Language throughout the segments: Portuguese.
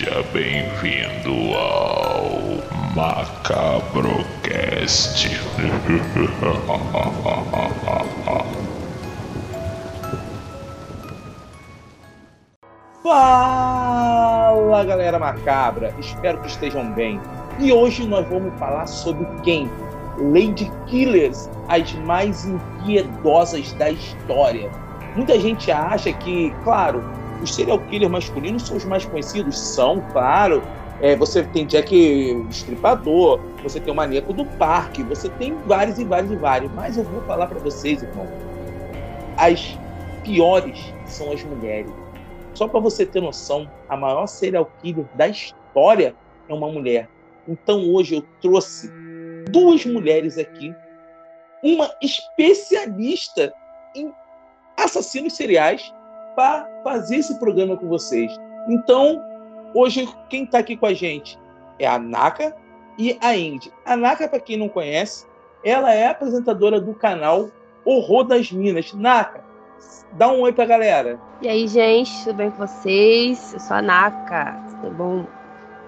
Seja bem-vindo ao Macabrocast. Fala galera macabra, espero que estejam bem. E hoje nós vamos falar sobre quem? Lady Killers, as mais impiedosas da história. Muita gente acha que, claro, os serial killers masculinos são os mais conhecidos, são, claro. É, você tem Jack Estripador, você tem o Maníaco do Parque, você tem vários e vários e vários. Mas eu vou falar para vocês, irmão, as piores são as mulheres. Só para você ter noção, a maior serial killer da história é uma mulher. Então hoje eu trouxe duas mulheres aqui, uma especialista em assassinos seriais para fazer esse programa com vocês. Então, hoje quem está aqui com a gente é a Naka e a Indy. A Naka, para quem não conhece, ela é apresentadora do canal Horror das Minas. Naka, dá um oi para a galera. E aí, gente, tudo bem com vocês? Eu sou a Naka, tudo bom?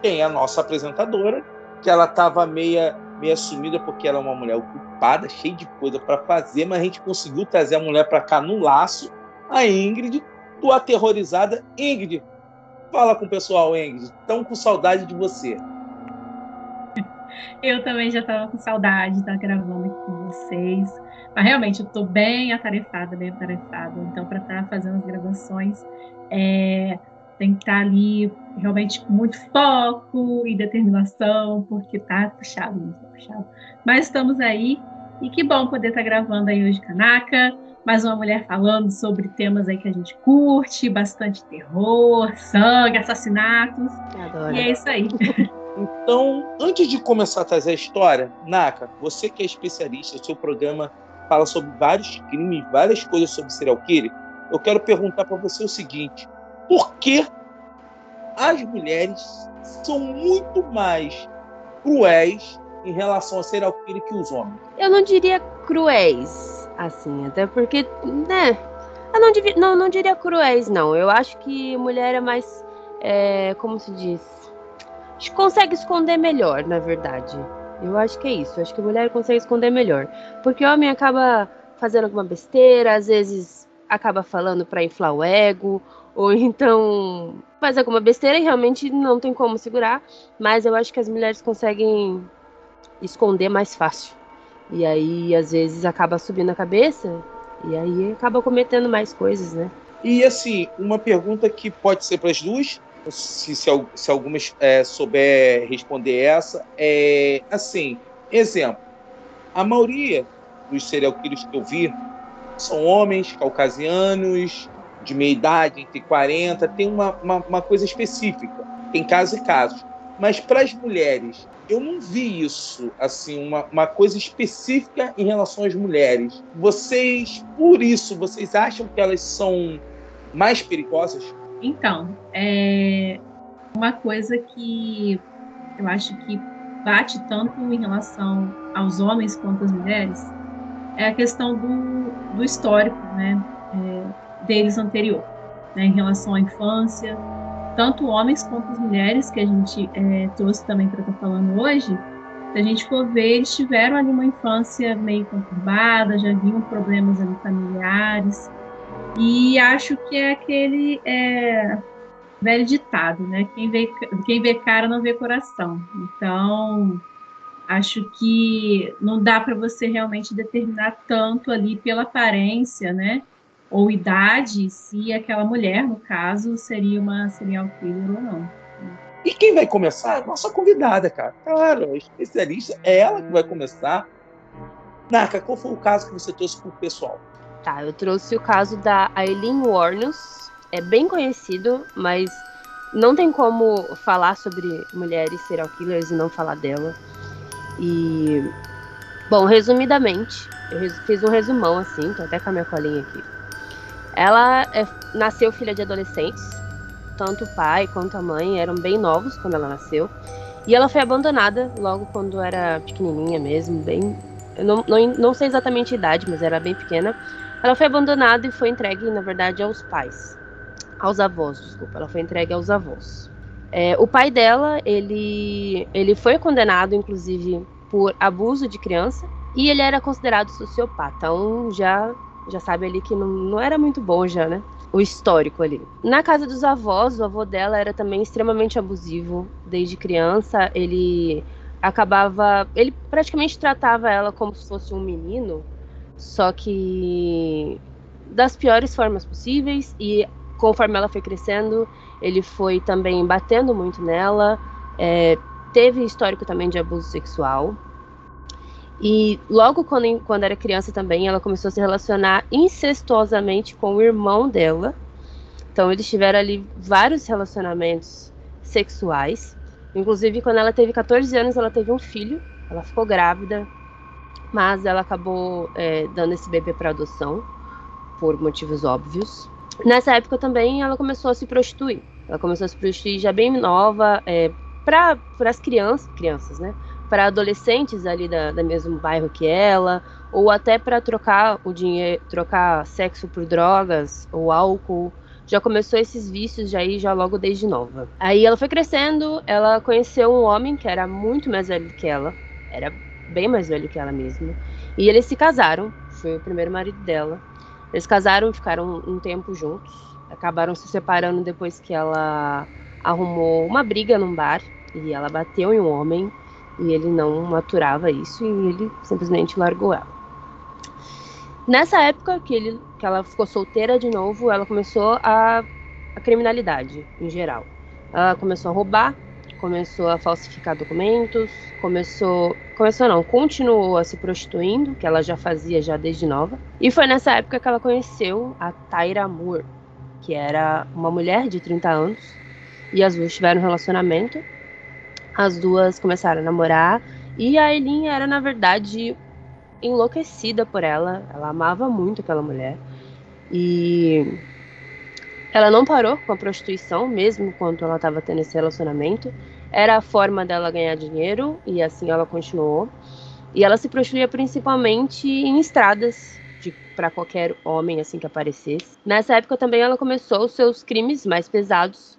Tem a nossa apresentadora, que ela estava meia, meia sumida porque ela é uma mulher ocupada, cheia de coisa para fazer, mas a gente conseguiu trazer a mulher para cá no laço, a Ingrid, do Aterrorizada. Ingrid, fala com o pessoal, Ingrid. Estão com saudade de você. Eu também já estava com saudade de estar gravando aqui com vocês. Mas realmente eu estou bem atarefada, bem atarefada. Então, para estar tá fazendo as gravações, é, tem que estar tá ali realmente com muito foco e determinação, porque tá puxado, tá puxado. Mas estamos aí e que bom poder estar tá gravando aí hoje Kanaka mais uma mulher falando sobre temas aí que a gente curte, bastante terror, sangue, assassinatos. Adoro. E é isso aí. Então, antes de começar a trazer a história, Naka, você que é especialista, o seu programa fala sobre vários crimes, várias coisas sobre serial killer. Eu quero perguntar para você o seguinte: por que as mulheres são muito mais cruéis em relação a serial killer que os homens? Eu não diria cruéis assim, até porque, né? Eu não, devia, não, não diria cruéis, não. Eu acho que mulher é mais, é, como se diz, consegue esconder melhor, na verdade. Eu acho que é isso. Eu acho que mulher consegue esconder melhor, porque homem acaba fazendo alguma besteira, às vezes acaba falando para inflar o ego, ou então faz alguma besteira e realmente não tem como segurar. Mas eu acho que as mulheres conseguem esconder mais fácil. E aí, às vezes, acaba subindo a cabeça e aí acaba cometendo mais coisas, né? E assim, uma pergunta que pode ser para as duas, se, se, se algumas é, souber responder essa, é assim, exemplo, a maioria dos serial killers que eu vi são homens caucasianos, de meia idade, entre 40, tem uma, uma, uma coisa específica, tem casos e casos. Mas para as mulheres, eu não vi isso, assim, uma, uma coisa específica em relação às mulheres. Vocês, por isso, vocês acham que elas são mais perigosas? Então, é uma coisa que eu acho que bate tanto em relação aos homens quanto às mulheres é a questão do, do histórico, né, é, deles anterior, né, em relação à infância, tanto homens quanto mulheres, que a gente é, trouxe também para estar tá falando hoje, se a gente for ver, eles tiveram ali uma infância meio conturbada, já vinham problemas ali familiares, e acho que é aquele é, velho ditado, né? Quem vê, quem vê cara não vê coração. Então, acho que não dá para você realmente determinar tanto ali pela aparência, né? Ou idade, se aquela mulher, no caso, seria uma serial killer ou não. E quem vai começar? Nossa convidada, cara. Claro, a especialista é ela que vai começar. Naka, qual foi o caso que você trouxe para o pessoal? Tá, eu trouxe o caso da Aileen Warnus. É bem conhecido, mas não tem como falar sobre mulheres serial killers e não falar dela. E, bom, resumidamente, eu fiz um resumão assim, tô até com a minha colinha aqui. Ela é, nasceu filha de adolescentes, tanto o pai quanto a mãe eram bem novos quando ela nasceu. E ela foi abandonada logo quando era pequenininha mesmo, bem. Eu não, não, não sei exatamente a idade, mas era bem pequena. Ela foi abandonada e foi entregue, na verdade, aos pais. Aos avós, desculpa. Ela foi entregue aos avós. É, o pai dela, ele, ele foi condenado, inclusive, por abuso de criança e ele era considerado sociopata. Então já já sabe ali que não, não era muito bom já, né? O histórico ali. Na casa dos avós, o avô dela era também extremamente abusivo desde criança. Ele acabava, ele praticamente tratava ela como se fosse um menino, só que das piores formas possíveis e conforme ela foi crescendo, ele foi também batendo muito nela, é, teve histórico também de abuso sexual. E logo quando, quando era criança também, ela começou a se relacionar incestuosamente com o irmão dela. Então eles tiveram ali vários relacionamentos sexuais. Inclusive, quando ela teve 14 anos, ela teve um filho. Ela ficou grávida, mas ela acabou é, dando esse bebê para adoção, por motivos óbvios. Nessa época também, ela começou a se prostituir. Ela começou a se prostituir já bem nova, é, para as crianças, crianças, né? Para adolescentes ali da, da mesmo bairro que ela, ou até para trocar o dinheiro, trocar sexo por drogas ou álcool já começou esses vícios já aí já logo desde nova. Aí ela foi crescendo, ela conheceu um homem que era muito mais velho que ela, era bem mais velho que ela mesma, e eles se casaram, foi o primeiro marido dela. Eles casaram ficaram um tempo juntos, acabaram se separando depois que ela arrumou uma briga num bar e ela bateu em um homem e ele não maturava isso e ele simplesmente largou ela. Nessa época que, ele, que ela ficou solteira de novo, ela começou a, a criminalidade em geral. Ela começou a roubar, começou a falsificar documentos, começou, começou não, continuou a se prostituindo, que ela já fazia já desde nova. E foi nessa época que ela conheceu a Tyra Moore, que era uma mulher de 30 anos, e as duas tiveram um relacionamento. As duas começaram a namorar e a Eileen era na verdade enlouquecida por ela. Ela amava muito aquela mulher. E ela não parou com a prostituição, mesmo quando ela estava tendo esse relacionamento. Era a forma dela ganhar dinheiro e assim ela continuou. E ela se prostituía principalmente em estradas para qualquer homem assim que aparecesse. Nessa época também ela começou os seus crimes mais pesados,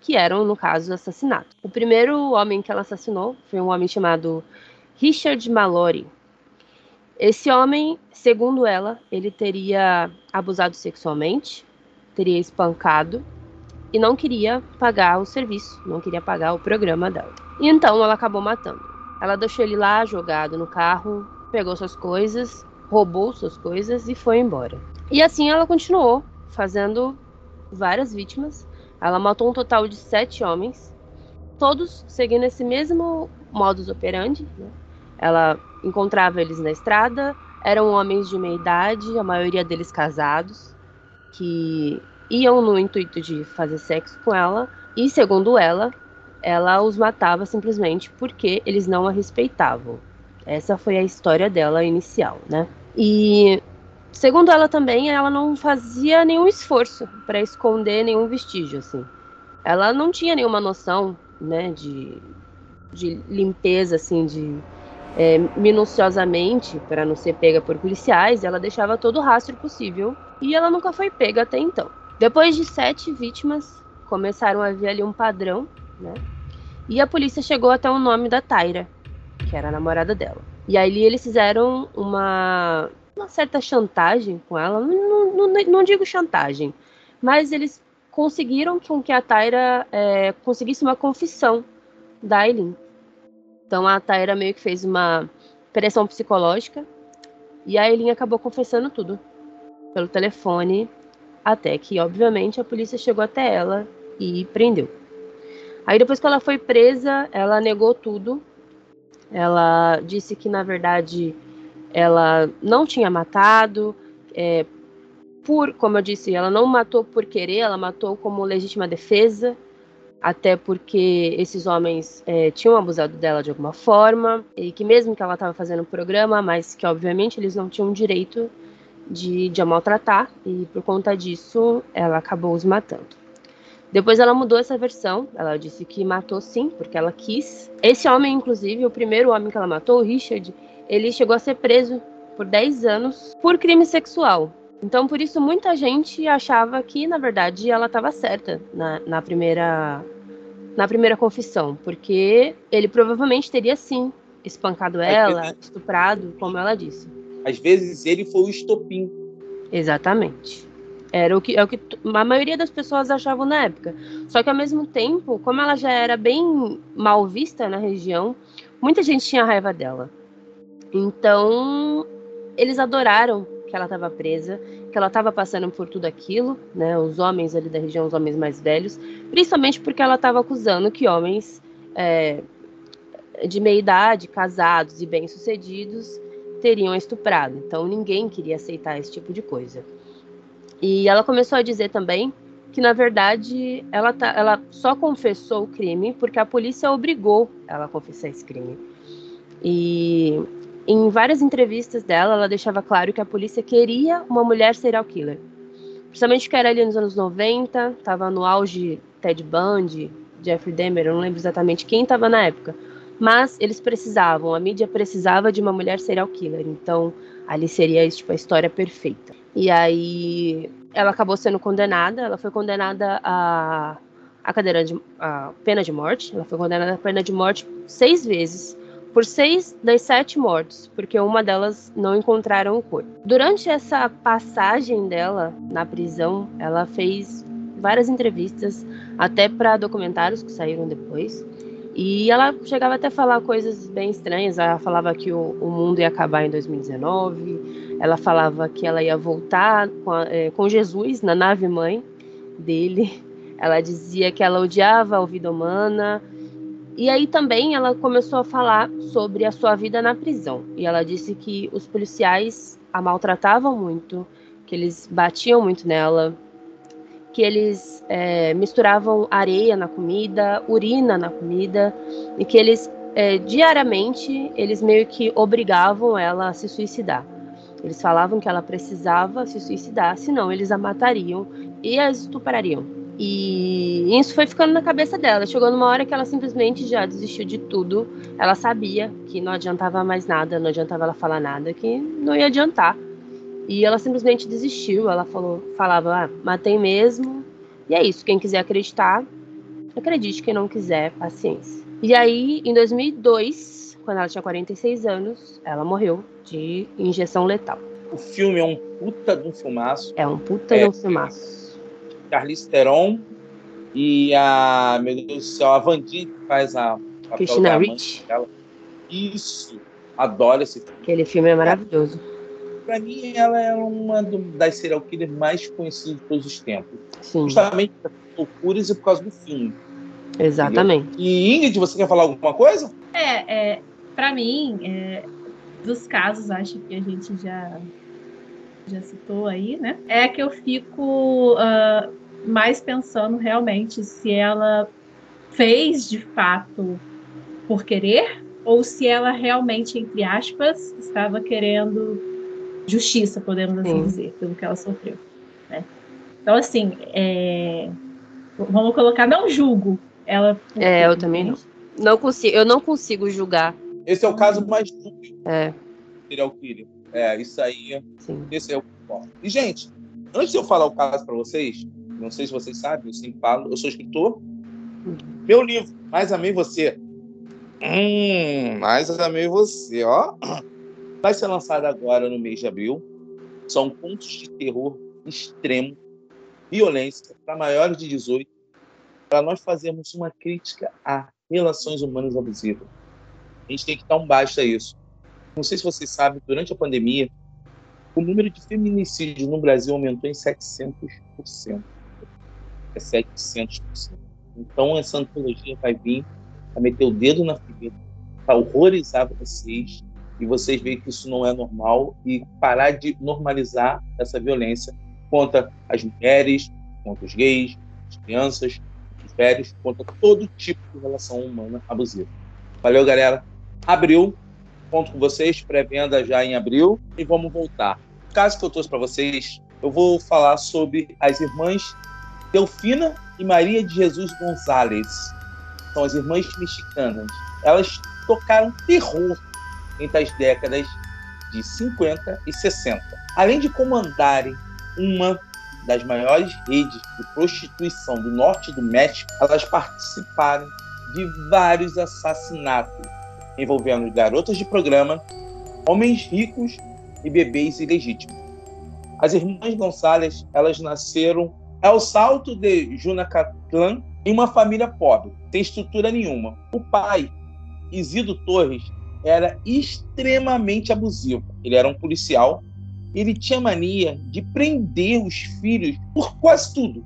que eram no caso assassinato. O primeiro homem que ela assassinou foi um homem chamado Richard Mallory. Esse homem, segundo ela, ele teria abusado sexualmente, teria espancado e não queria pagar o serviço, não queria pagar o programa dela. E então ela acabou matando. Ela deixou ele lá jogado no carro, pegou suas coisas, roubou suas coisas e foi embora. E assim ela continuou fazendo várias vítimas. Ela matou um total de sete homens, todos seguindo esse mesmo modus operandi. Né? Ela encontrava eles na estrada, eram homens de meia idade, a maioria deles casados, que iam no intuito de fazer sexo com ela, e segundo ela, ela os matava simplesmente porque eles não a respeitavam. Essa foi a história dela inicial, né? E segundo ela também, ela não fazia nenhum esforço para esconder nenhum vestígio, assim. Ela não tinha nenhuma noção, né, de, de limpeza, assim, de é, minuciosamente para não ser pega por policiais, ela deixava todo o rastro possível e ela nunca foi pega até então. Depois de sete vítimas, começaram a ver ali um padrão, né? E a polícia chegou até o nome da Tyra, que era a namorada dela. E aí eles fizeram uma, uma certa chantagem com ela. Não, não, não digo chantagem, mas eles conseguiram com que a Tyra é, conseguisse uma confissão da Aileen. Então a Taira meio que fez uma pressão psicológica e a Eileen acabou confessando tudo pelo telefone, até que, obviamente, a polícia chegou até ela e prendeu. Aí depois que ela foi presa, ela negou tudo. Ela disse que, na verdade, ela não tinha matado. É, por, como eu disse, ela não matou por querer, ela matou como legítima defesa até porque esses homens é, tinham abusado dela de alguma forma, e que mesmo que ela estava fazendo o programa, mas que obviamente eles não tinham direito de, de a maltratar, e por conta disso ela acabou os matando. Depois ela mudou essa versão, ela disse que matou sim, porque ela quis. Esse homem, inclusive, o primeiro homem que ela matou, o Richard, ele chegou a ser preso por 10 anos por crime sexual. Então, por isso, muita gente achava que, na verdade, ela estava certa na, na, primeira, na primeira confissão, porque ele provavelmente teria sim espancado ela, vezes- estuprado, como ela disse. Às vezes ele foi o estopim. Exatamente. Era o que, é o que a maioria das pessoas achavam na época. Só que ao mesmo tempo, como ela já era bem mal vista na região, muita gente tinha raiva dela. Então, eles adoraram que ela estava presa, que ela estava passando por tudo aquilo, né? Os homens ali da região, os homens mais velhos, principalmente porque ela estava acusando que homens é, de meia idade, casados e bem-sucedidos, teriam estuprado. Então ninguém queria aceitar esse tipo de coisa. E ela começou a dizer também que, na verdade, ela, tá, ela só confessou o crime porque a polícia obrigou ela a confessar esse crime. E em várias entrevistas dela, ela deixava claro que a polícia queria uma mulher serial killer. Principalmente que era ali nos anos 90, estava no auge Ted Bundy, Jeffrey Dahmer, eu não lembro exatamente quem estava na época. Mas eles precisavam, a mídia precisava de uma mulher serial killer. Então, ali seria tipo, a história perfeita. E aí, ela acabou sendo condenada. Ela foi condenada a, a cadeira de a pena de morte. Ela foi condenada a pena de morte seis vezes por seis das sete mortes, porque uma delas não encontraram o corpo. Durante essa passagem dela na prisão, ela fez várias entrevistas, até para documentários que saíram depois. E ela chegava até a falar coisas bem estranhas. Ela falava que o, o mundo ia acabar em 2019. Ela falava que ela ia voltar com, a, é, com Jesus na nave mãe dele. Ela dizia que ela odiava a vida humana. E aí também ela começou a falar sobre a sua vida na prisão. E ela disse que os policiais a maltratavam muito, que eles batiam muito nela, que eles é, misturavam areia na comida, urina na comida, e que eles é, diariamente eles meio que obrigavam ela a se suicidar. Eles falavam que ela precisava se suicidar, senão eles a matariam e a estuprariam. E isso foi ficando na cabeça dela. Chegou numa hora que ela simplesmente já desistiu de tudo. Ela sabia que não adiantava mais nada, não adiantava ela falar nada, que não ia adiantar. E ela simplesmente desistiu. Ela falou, falava, ah, matei mesmo. E é isso. Quem quiser acreditar, acredite. Quem não quiser, paciência. E aí, em 2002, quando ela tinha 46 anos, ela morreu de injeção letal. O filme é um puta de um filmaço. É um puta É. de um filmaço. Charlize Theron e a, meu Deus do céu, a Vandinha que faz a papel Christina amante dela. Isso. Adoro esse filme. Aquele filme é maravilhoso. Pra mim, ela é uma das serial killers mais conhecidas de todos os tempos. Sim, Justamente por loucuras e por causa do filme. exatamente. E Ingrid, você quer falar alguma coisa? É, é para mim, é, dos casos, acho que a gente já já citou aí, né? É que eu fico ah, mais pensando realmente se ela fez de fato por querer ou se ela realmente, entre aspas, estava querendo justiça, podemos assim Sim. dizer, pelo que ela sofreu. Né? Então, assim, é, vamos colocar, não julgo ela. É, eu também não. Não consigo, eu não consigo julgar. Esse é o caso mais dúbio É, do serial killer. É, isso aí, sim. esse é o ponto. E, gente, antes de eu falar o caso para vocês, não sei se vocês sabem, eu sempre falo, eu sou escritor. Meu livro, Mais Amei Você. Hum, Mais Amei Você, ó. Vai ser lançado agora no mês de abril. São contos de terror extremo, violência para maiores de 18, para nós fazermos uma crítica a relações humanas abusivas. A gente tem que dar um basta a isso. Não sei se vocês sabem, durante a pandemia, o número de feminicídios no Brasil aumentou em 700%. É 700%. Então, essa antologia vai vir para meter o dedo na ferida, para horrorizar vocês e vocês verem que isso não é normal e parar de normalizar essa violência contra as mulheres, contra os gays, as crianças, os velhos, contra todo tipo de relação humana abusiva. Valeu, galera. Abril, conto com vocês, pré-venda já em abril e vamos voltar. O caso que eu trouxe para vocês, eu vou falar sobre as irmãs Delfina e Maria de Jesus Gonzalez. São as irmãs mexicanas. Elas tocaram terror entre as décadas de 50 e 60. Além de comandarem uma das maiores redes de prostituição do norte do México, elas participaram de vários assassinatos envolvendo garotas de programa, homens ricos e bebês ilegítimos. As irmãs Gonçalves, elas nasceram ao salto de Junacatlán em uma família pobre, sem estrutura nenhuma. O pai, Isidro Torres, era extremamente abusivo. Ele era um policial. Ele tinha mania de prender os filhos por quase tudo.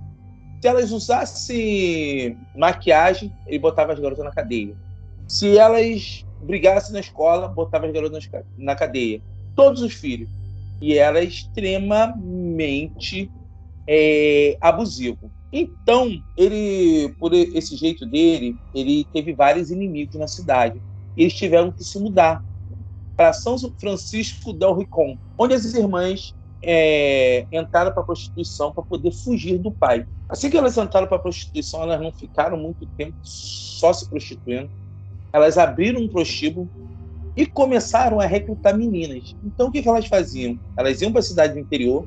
Se elas usassem maquiagem, ele botava as garotas na cadeia. Se elas brigassem na escola, botava as garotas na cadeia. Todos os filhos. E era extremamente é, abusivo. Então, ele, por esse jeito dele, ele teve vários inimigos na cidade eles tiveram que se mudar para São Francisco del Ricón, onde as irmãs é, entraram para a prostituição para poder fugir do pai. Assim que elas entraram para a prostituição, elas não ficaram muito tempo só se prostituindo. Elas abriram um prostíbulo e começaram a recrutar meninas. Então, o que, que elas faziam? Elas iam para a cidade do interior,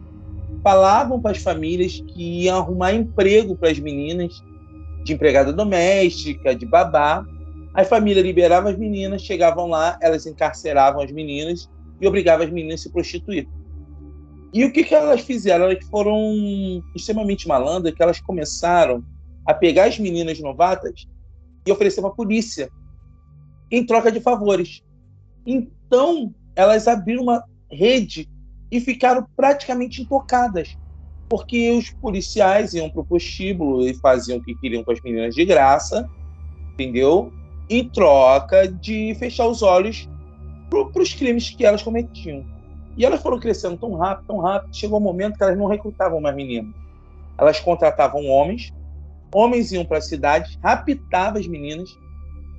falavam para as famílias que iam arrumar emprego para as meninas, de empregada doméstica, de babá, a família liberava as meninas, chegavam lá, elas encarceravam as meninas e obrigavam as meninas a se prostituir. E o que, que elas fizeram? Elas foram extremamente malandras, que elas começaram a pegar as meninas novatas e oferecer para a polícia em troca de favores. Então, elas abriram uma rede e ficaram praticamente intocadas, porque os policiais iam para o prostíbulo e faziam o que queriam com as meninas de graça, entendeu? em troca de fechar os olhos para os crimes que elas cometiam. E elas foram crescendo tão rápido, tão rápido, chegou um momento que elas não recrutavam mais meninas. Elas contratavam homens, homens iam para a cidade, raptavam as meninas,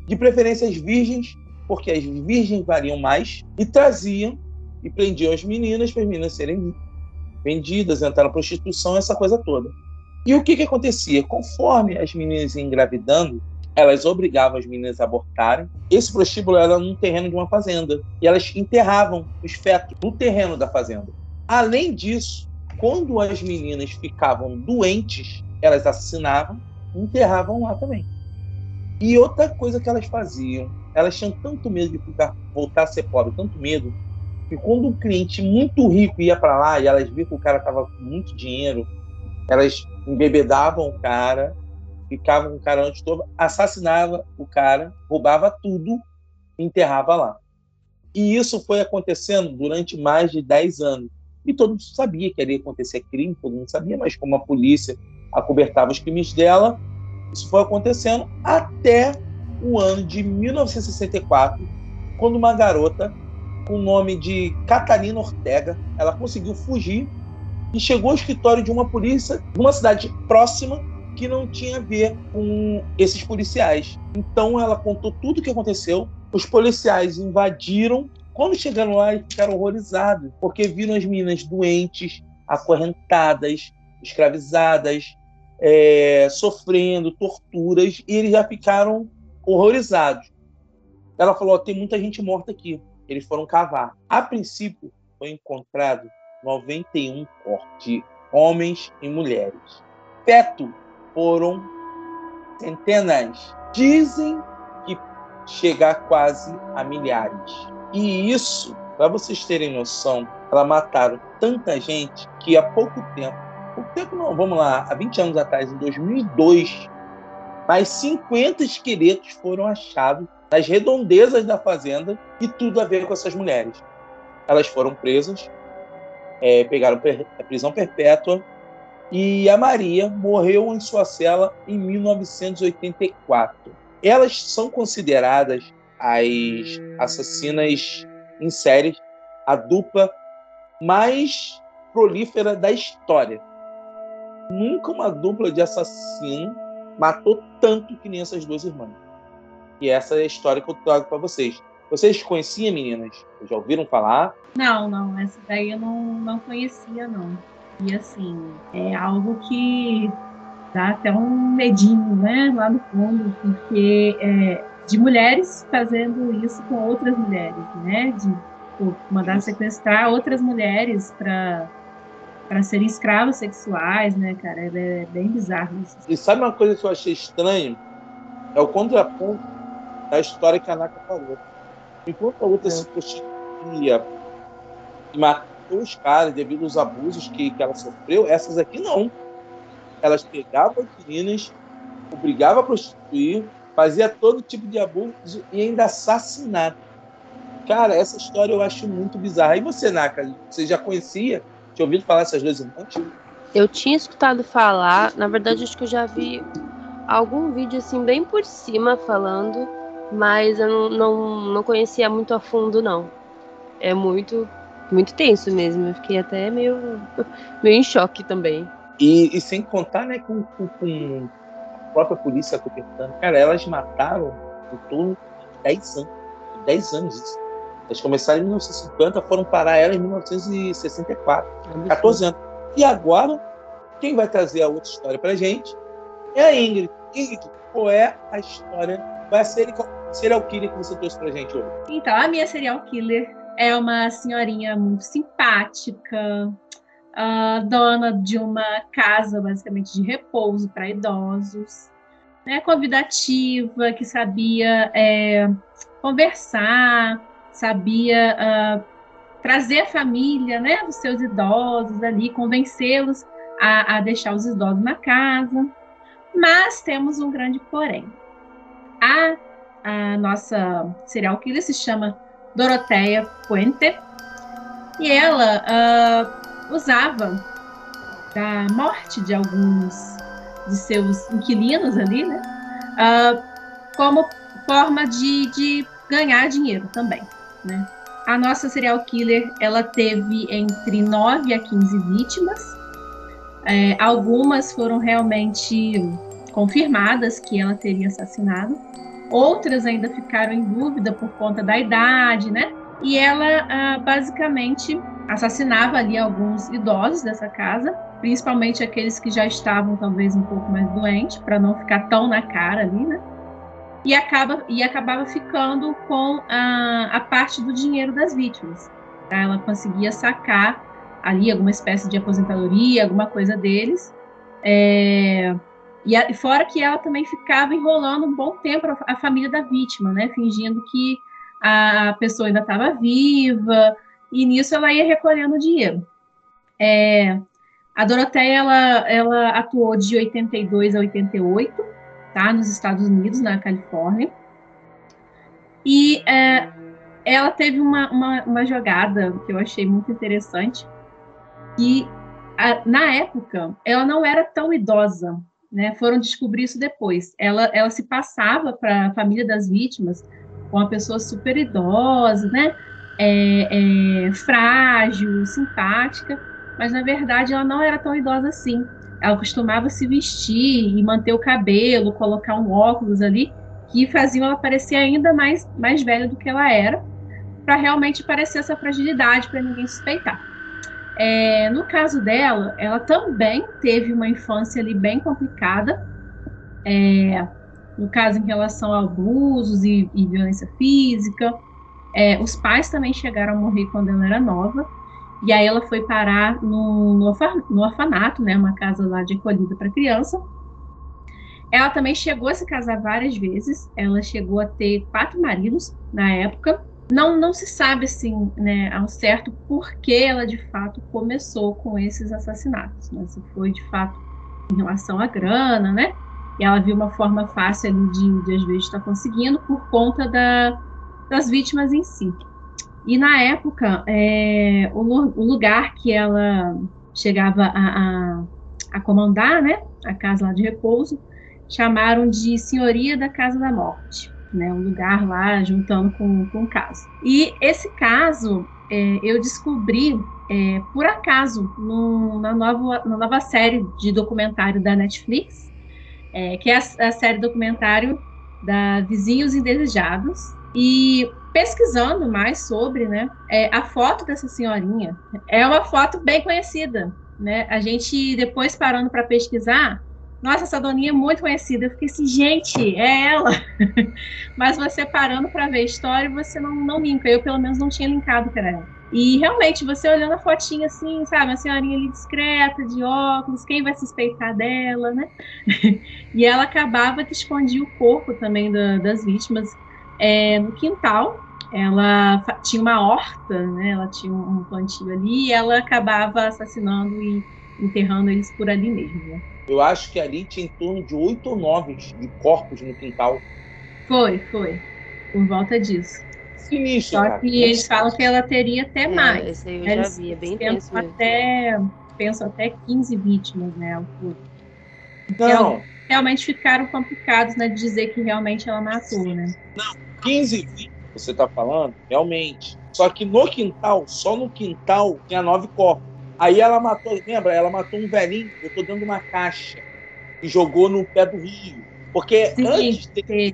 de preferência as virgens, porque as virgens variam mais, e traziam e prendiam as meninas para as meninas serem vendidas, entrar na prostituição, essa coisa toda. E o que, que acontecia? Conforme as meninas iam engravidando, elas obrigavam as meninas a abortarem. Esse prostíbulo era num terreno de uma fazenda. E elas enterravam os fetos no terreno da fazenda. Além disso, quando as meninas ficavam doentes, elas assassinavam e enterravam lá também. E outra coisa que elas faziam, elas tinham tanto medo de ficar, voltar a ser pobre, tanto medo, que quando um cliente muito rico ia para lá e elas viam que o cara estava com muito dinheiro, elas embebedavam o cara ficava com o cara antes todo, assassinava o cara, roubava tudo enterrava lá. E isso foi acontecendo durante mais de 10 anos. E todo mundo sabia que iria acontecer crime, todo mundo sabia, mas como a polícia acobertava os crimes dela, isso foi acontecendo até o ano de 1964, quando uma garota com o nome de Catalina Ortega, ela conseguiu fugir e chegou ao escritório de uma polícia de uma cidade próxima que não tinha a ver com esses policiais. Então ela contou tudo o que aconteceu. Os policiais invadiram. Quando chegaram lá, eles ficaram horrorizados, porque viram as meninas doentes, acorrentadas, escravizadas, é, sofrendo torturas, e eles já ficaram horrorizados. Ela falou: oh, tem muita gente morta aqui. Eles foram cavar. A princípio, foi encontrado 91 corpos de homens e mulheres. Feto foram centenas. Dizem que chegar quase a milhares. E isso, para vocês terem noção, ela mataram tanta gente que há pouco tempo, tempo não, vamos lá, há 20 anos atrás, em 2002, mais 50 esqueletos foram achados nas redondezas da fazenda e tudo a ver com essas mulheres. Elas foram presas, é, pegaram prisão perpétua e a Maria morreu em sua cela em 1984. Elas são consideradas as assassinas em série, a dupla mais prolífera da história. Nunca uma dupla de assassino matou tanto que nem essas duas irmãs. E essa é a história que eu trago para vocês. Vocês conheciam, meninas? Já ouviram falar? Não, não. Essa daí eu não, não conhecia, não. E assim, é algo que dá até um medinho, né, lá no fundo, porque é, de mulheres fazendo isso com outras mulheres, né, de pô, mandar sequestrar outras mulheres para para serem escravos sexuais, né, cara? É, bem bizarro isso. E sabe uma coisa que eu achei estranho? É o contraponto da história que a Naka falou. Enquanto a outra é. se prostituía e matou os caras devido aos abusos que, que ela sofreu, essas aqui não. Elas pegavam as meninas, obrigavam a prostituir, fazia todo tipo de abuso e ainda assassinato. Cara, essa história eu acho muito bizarra. E você, Naka, você já conhecia? Tinha ouvido falar dessas duas irmãs? Eu tinha escutado falar, na verdade acho que eu já vi algum vídeo assim bem por cima falando, mas eu não, não, não conhecia muito a fundo não. É muito muito tenso mesmo, eu fiquei até meio, meio em choque também. E, e sem contar né, com, com, a própria polícia tocantana, cara, elas mataram em torno de 10 anos. 10 anos isso. Eles começaram em 1950, foram parar ela em 1964. 14 anos. E agora, quem vai trazer a outra história pra gente é a Ingrid. Ingrid, qual é a história? Vai ser serial killer que você trouxe pra gente hoje? Então, a minha serial killer é uma senhorinha muito simpática, uh, dona de uma casa, basicamente, de repouso para idosos, né, convidativa, que sabia é, conversar, sabia uh, trazer a família, né, dos seus idosos ali, convencê-los a, a, deixar os idosos na casa. Mas temos um grande porém. A, a nossa serial killer se chama Doroteia Puente e ela uh, usava da morte de alguns de seus inquilinos ali, né, uh, como forma de, de ganhar dinheiro também né? A nossa serial killer, ela teve entre 9 a 15 vítimas. É, algumas foram realmente confirmadas que ela teria assassinado. Outras ainda ficaram em dúvida por conta da idade, né? E ela ah, basicamente assassinava ali alguns idosos dessa casa, principalmente aqueles que já estavam talvez um pouco mais doentes, para não ficar tão na cara ali, né? E, acaba, e acabava ficando com a, a parte do dinheiro das vítimas. Tá? Ela conseguia sacar ali alguma espécie de aposentadoria, alguma coisa deles. É, e a, fora que ela também ficava enrolando um bom tempo a, a família da vítima, né? Fingindo que a pessoa ainda estava viva, e nisso ela ia recolhendo dinheiro. É, a Doroteia, ela, ela atuou de 82 a 88, tá? Nos Estados Unidos, na Califórnia. E é, ela teve uma, uma, uma, jogada que eu achei muito interessante. E a, na época, ela não era tão idosa, né? Foram descobrir isso depois. Ela, ela se passava para a família das vítimas com uma pessoa super idosa, né? É, é, frágil, simpática, mas na verdade ela não era tão idosa assim ela costumava se vestir e manter o cabelo, colocar um óculos ali, que faziam ela parecer ainda mais, mais velha do que ela era, para realmente parecer essa fragilidade, para ninguém suspeitar. É, no caso dela, ela também teve uma infância ali bem complicada, é, no caso em relação a abusos e, e violência física. É, os pais também chegaram a morrer quando ela era nova, e aí ela foi parar no, no, no orfanato, né, uma casa lá de acolhida para criança. Ela também chegou a se casar várias vezes. Ela chegou a ter quatro maridos na época. Não, não se sabe assim, né, ao certo por que ela de fato começou com esses assassinatos. Né? Se foi de fato em relação à grana, né? E ela viu uma forma fácil ali de, de às vezes estar conseguindo por conta da, das vítimas em si. E na época, é, o, o, lugar que ela chegava a, a, a, comandar, né, a casa lá de repouso, chamaram de Senhoria da Casa da Morte, né, um lugar lá juntando com, com o caso. E esse caso é, eu descobri é, por acaso no, na, nova, na nova série de documentário da Netflix, é, que é a, a série documentário da Vizinhos Indesejados. E pesquisando mais sobre, né, é, a foto dessa senhorinha é uma foto bem conhecida, né? A gente depois parando para pesquisar, nossa, essa doninha é muito conhecida. Eu fiquei assim, gente, é ela. Mas você parando para ver a história, você não, não linka. Eu, pelo menos, não tinha linkado era ela. E realmente, você olhando a fotinha assim, sabe, uma senhorinha ali discreta, de óculos, quem vai suspeitar dela, né? e ela acabava que escondia o corpo também da, das vítimas é, no quintal. Ela tinha uma horta, né? Ela tinha um plantio ali e ela acabava assassinando e enterrando eles por ali mesmo, né? Eu acho que ali tinha em torno de oito ou nove de corpos no quintal. Foi, foi. Por volta disso. Sinistro, Só cara. que eles falam que ela teria até É, mais. Esse aí eu Eles já vi, é bem pensam até, pensam até 15 vítimas, né? ao todo. Não, Realmente ficaram complicados, né? De dizer que realmente ela matou, né? 15 vítimas você tá falando, realmente. Só que no quintal, só no quintal, tinha nove corpos. Aí ela matou, lembra? Ela matou um velhinho, botou dentro de uma caixa e jogou no pé do rio. Porque Sim, antes de sim.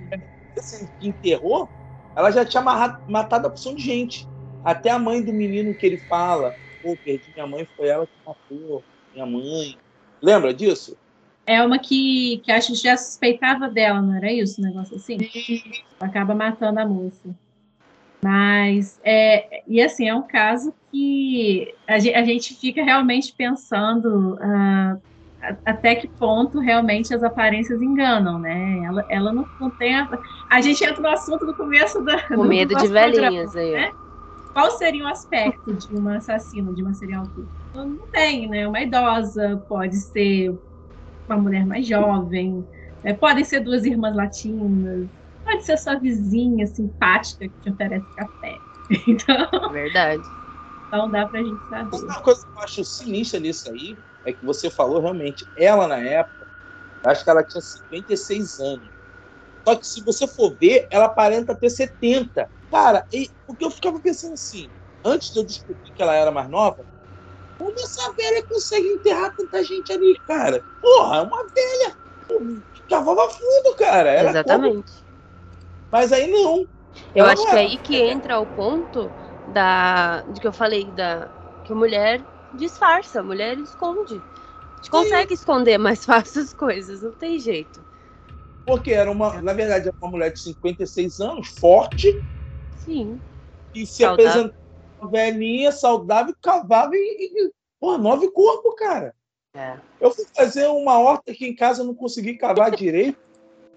desse que enterrou, ela já tinha amarrado- matado a opção de gente. Até a mãe do menino que ele fala, pô, perdi minha mãe, foi ela que matou minha mãe. Lembra disso? É uma que, que acho que já suspeitava dela, não era isso? Um negócio assim? acaba matando a moça. Mas, é, e assim, é um caso que a gente, a gente fica realmente pensando a- até que ponto realmente as aparências enganam, né? Ela, ela não, não tem. A, a gente entra no assunto do começo da. Com do medo de programa, velhinhas aí, né? Qual seria o aspecto de uma assassina, de uma serial killer? Não não tem, né? Uma idosa, pode ser uma mulher mais jovem, né? podem ser duas irmãs latinas, pode ser sua vizinha simpática que te oferece café. Então, Verdade. não dá pra gente saber. Uma coisa que eu acho sinistra nisso aí é que você falou realmente, ela na época, acho que ela tinha 56 anos. Só que se você for ver, ela aparenta ter 70. Cara, e, o que eu ficava pensando assim, antes de eu descobrir que ela era mais nova, como essa velha consegue enterrar tanta gente ali, cara? Porra, é uma velha. pô, Cavava fundo, cara. Era como- Exatamente. Mas aí não. Eu acho não que é era. aí que entra o ponto da de que eu falei da que a mulher disfarça, a mulher esconde. A gente consegue esconder mais fácil as coisas, não tem jeito. Porque era uma, na verdade, era uma mulher de 56 anos, forte, Sim. e se Saudável. velhinha, saudável, cavava e, e pô, nove corpos, cara. É. Eu fui fazer uma horta aqui em casa, não consegui cavar direito.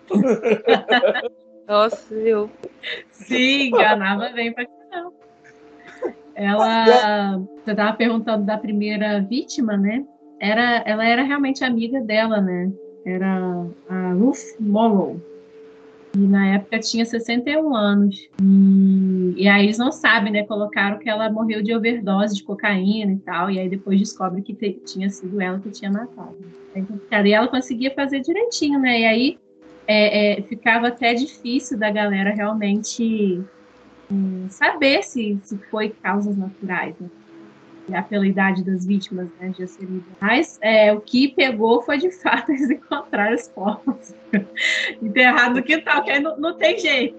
Nossa, viu? Sim, enganava bem pra caramba. Ela, você estava perguntando da primeira vítima, né? Era, ela era realmente amiga dela, né? Era a Ruth Morrow. E na época tinha 61 anos. E, e aí eles não sabem, né? Colocaram que ela morreu de overdose de cocaína e tal. E aí depois descobre que te- tinha sido ela que tinha matado. Aí, E ela conseguia fazer direitinho, né? E aí é, é, ficava até difícil da galera realmente hum, saber se, se foi causas naturais, né? Já pela idade das vítimas, né? Já seria. Mas é, o que pegou foi de fato eles encontraram os corpos enterrados no quintal, que aí não, não tem jeito.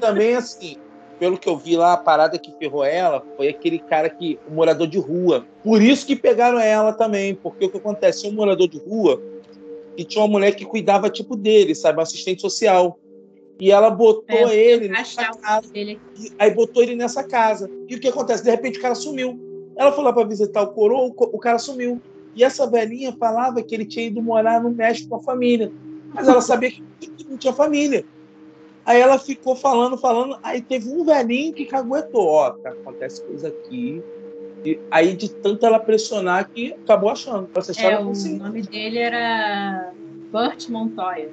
Também, assim, pelo que eu vi lá, a parada que ferrou ela foi aquele cara que, o morador de rua. Por isso que pegaram ela também, porque o que acontece? Um morador de rua e tinha uma mulher que cuidava, tipo, dele, sabe? Uma assistente social. E ela botou É, ele nessa casa. dele E aí botou ele nessa casa. E o que acontece? De repente o cara sumiu. Ela foi lá para visitar o coroa, o cara sumiu. E essa velhinha falava que ele tinha ido morar no México com a família. Mas ela sabia que não tinha família. Aí ela ficou falando, falando. Aí teve um velhinho que caguetou. Ó, tá, acontece coisa aqui. E aí de tanto ela pressionar que acabou achando. Essa É, história o foi assim. nome dele era Burt Montoya.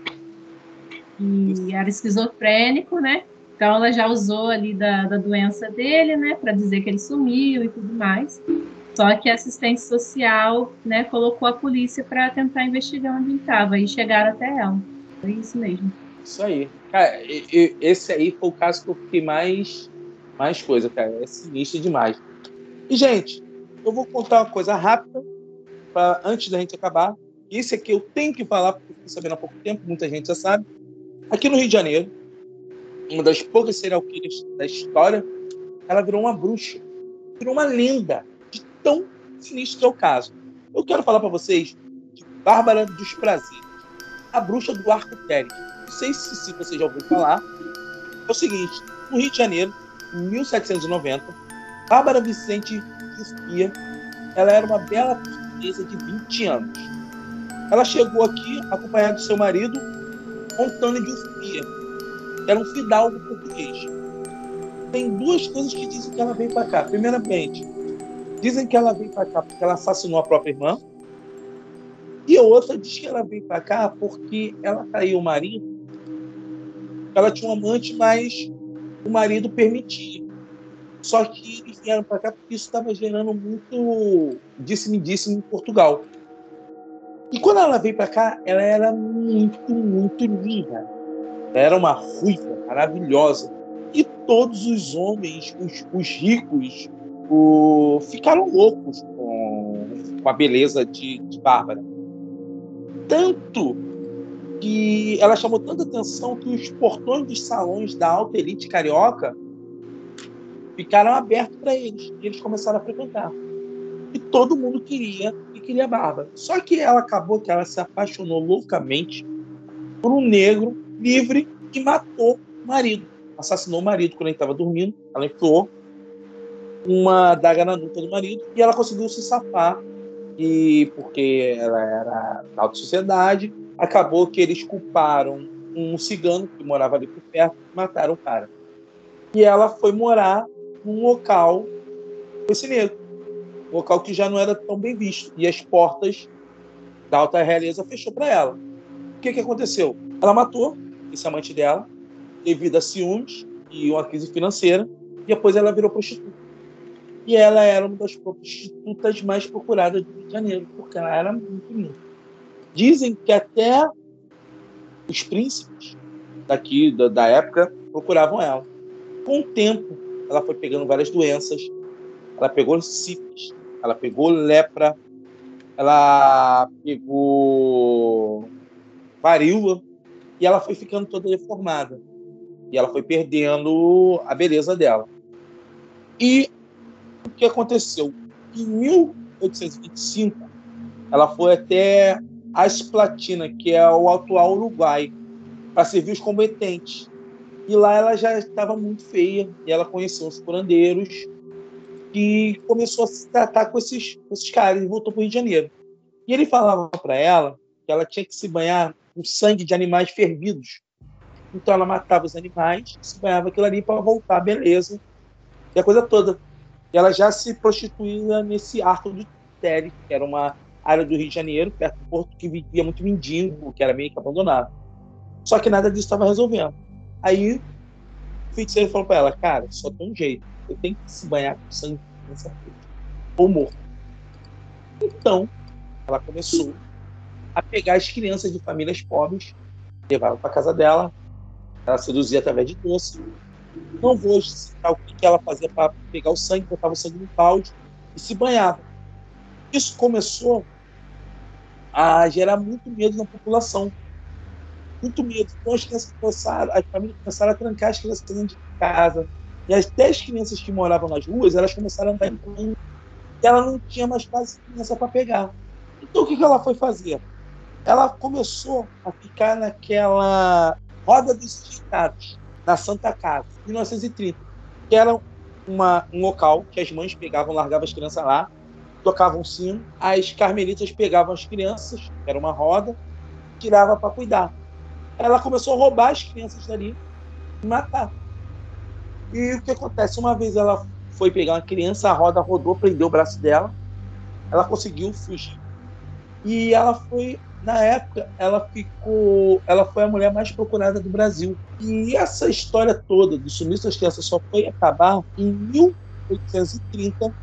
E era esquizofrênico, né? Então ela já usou ali da, da doença dele, né? Para dizer que ele sumiu e tudo mais. Só que a assistente social, né, colocou a polícia para tentar investigar onde ele estava e chegaram até ela. Foi isso mesmo. Isso aí. Cara, esse aí foi o caso que eu fiquei mais, mais coisa, cara. É sinistro demais. E, gente, eu vou contar uma coisa rápida pra, antes da gente acabar. Esse aqui eu tenho que falar, porque eu sabendo há pouco tempo, muita gente já sabe. Aqui no Rio de Janeiro, uma das poucas serial killers da história, ela virou uma bruxa. Virou uma lenda de tão sinistro que é o caso. Eu quero falar para vocês de Bárbara dos Prazeres, a bruxa do arco térmico. Não sei se, se você já ouviu falar. É o seguinte, no Rio de Janeiro, em 1790, Bárbara Vicente Sofia, ela era uma bela portuguesa de 20 anos. Ela chegou aqui acompanhada do seu marido, Antônio de Sofia, era um fidalgo português. Tem duas coisas que dizem que ela veio para cá. Primeiramente, dizem que ela veio para cá porque ela assassinou a própria irmã. E outra diz que ela veio para cá porque ela traiu o marido. Ela tinha um amante, mas o marido permitia. Só que eles vieram para cá porque isso estava gerando muito disse-me-disse em Portugal. E quando ela veio para cá, ela era muito, muito linda. Ela era uma ruiva maravilhosa. E todos os homens, os, os ricos, o, ficaram loucos com, com a beleza de, de Bárbara. Tanto que ela chamou tanta atenção que os portões dos salões da alta elite carioca ficaram abertos para eles. E eles começaram a frequentar. E todo mundo queria e queria Bárbara. Só que ela acabou que ela se apaixonou loucamente por um negro livre e matou o marido. Assassinou o marido quando ele estava dormindo. Ela enfiou uma daga na nuca do marido e ela conseguiu se safar. E porque ela era da alta sociedade, acabou que eles culparam um cigano que morava ali por perto e mataram o cara. E ela foi morar num local com esse negro. Um local que já não era tão bem visto. E as portas da alta realeza fechou para ela. O que, que aconteceu? Ela matou esse amante dela devido a ciúmes e uma crise financeira. E depois ela virou prostituta. E ela era uma das prostitutas mais procuradas do Rio de Janeiro, porque ela era muito linda. Dizem que até os príncipes daqui, da, da época, procuravam ela. Com o tempo, ela foi pegando várias doenças. Ela pegou sífilis, ela pegou lepra, ela pegou varíola e ela foi ficando toda deformada. E ela foi perdendo a beleza dela. E o que aconteceu? Em 1825, ela foi até a Esplatina, que é o atual Uruguai, para servir os combatentes. E lá ela já estava muito feia, e ela conheceu os curandeiros, e começou a se tratar com esses, com esses caras, e voltou para o Rio de Janeiro. E ele falava para ela que ela tinha que se banhar com sangue de animais fervidos. Então ela matava os animais, se banhava aquilo ali para voltar, beleza, e a coisa toda. E ela já se prostituía nesse arco do Tele, que era uma área do Rio de Janeiro, perto do porto, que vivia muito mendigo, que era meio que abandonado. Só que nada disso estava resolvendo. Aí o feiticeiro falou para ela, cara, só tem um jeito, eu tenho que se banhar com sangue nessa coisa, ou morto. Então, ela começou a pegar as crianças de famílias pobres, levava para casa dela, ela seduzia através de doce. Não vou citar o que ela fazia para pegar o sangue, botava o sangue no balde e se banhava. Isso começou a gerar muito medo na população. Muito medo. Então as crianças começaram, as famílias começaram a trancar as crianças dentro de casa. E as 10 crianças que moravam nas ruas, elas começaram a andar em pânico. E ela não tinha mais quase criança para pegar. Então o que, que ela foi fazer? Ela começou a ficar naquela roda dos sindicatos, na Santa Casa, em 1930, que era uma, um local que as mães pegavam, largavam as crianças lá, tocavam um sino, as carmelitas pegavam as crianças, era uma roda, tirava para cuidar. Ela começou a roubar as crianças dali e matar. E o que acontece? Uma vez ela foi pegar uma criança, a roda rodou, prendeu o braço dela, ela conseguiu fugir. E ela foi, na época, ela ficou, ela foi a mulher mais procurada do Brasil. E essa história toda do sumiço das crianças só foi acabar em 1830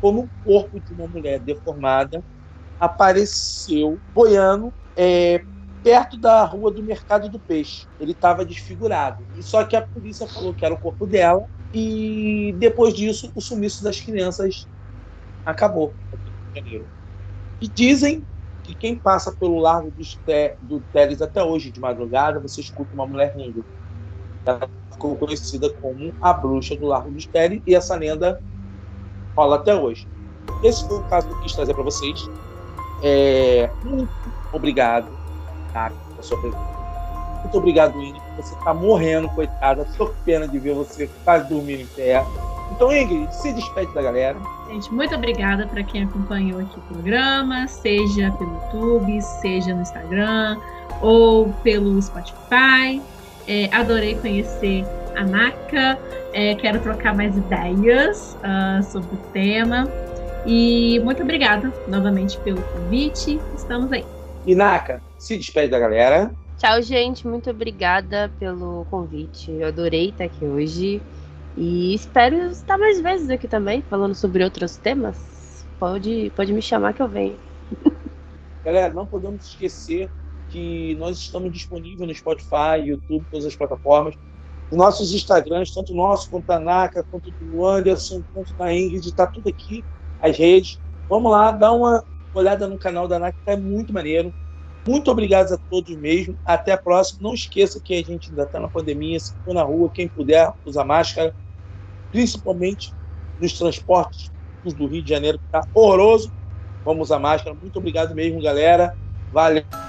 como o corpo de uma mulher deformada apareceu boiando é, perto da rua do Mercado do Peixe. Ele estava desfigurado. E só que a polícia falou que era o corpo dela. E depois disso, o sumiço das crianças acabou E dizem que quem passa pelo Largo do Teles até hoje, de madrugada, você escuta uma mulher rindo. Ela ficou conhecida como a bruxa do Largo dos Teles. E essa lenda rola até hoje. Esse foi o caso que eu quis trazer para vocês. É, muito obrigado, tá, pela sua presença. Muito obrigado, Winnie. Você tá morrendo, coitada. Tô com pena de ver você quase dormindo em pé. Então, Ingrid, se despede da galera. Gente, muito obrigada para quem acompanhou aqui o programa, seja pelo YouTube, seja no Instagram ou pelo Spotify. É, adorei conhecer a NACA, é, quero trocar mais ideias uh, sobre o tema. E muito obrigada novamente pelo convite. Estamos aí. E Naka, se despede da galera. Tchau, gente. Muito obrigada pelo convite. Eu adorei estar aqui hoje. E espero estar mais vezes aqui também, falando sobre outros temas. Pode, pode me chamar que eu venho. Galera, não podemos esquecer que nós estamos disponíveis no Spotify, YouTube, todas as plataformas. Os nossos Instagrams, tanto o nosso quanto da Naka, quanto do Anderson, quanto da Ingrid, está tudo aqui, as redes. Vamos lá, dá uma olhada no canal da Naka, que é muito maneiro. Muito obrigado a todos mesmo. Até a próxima. Não esqueça que a gente ainda está na pandemia. Se for na rua, quem puder, usa máscara principalmente nos transportes do Rio de Janeiro, que está horroroso. Vamos usar máscara. Muito obrigado mesmo, galera. Valeu.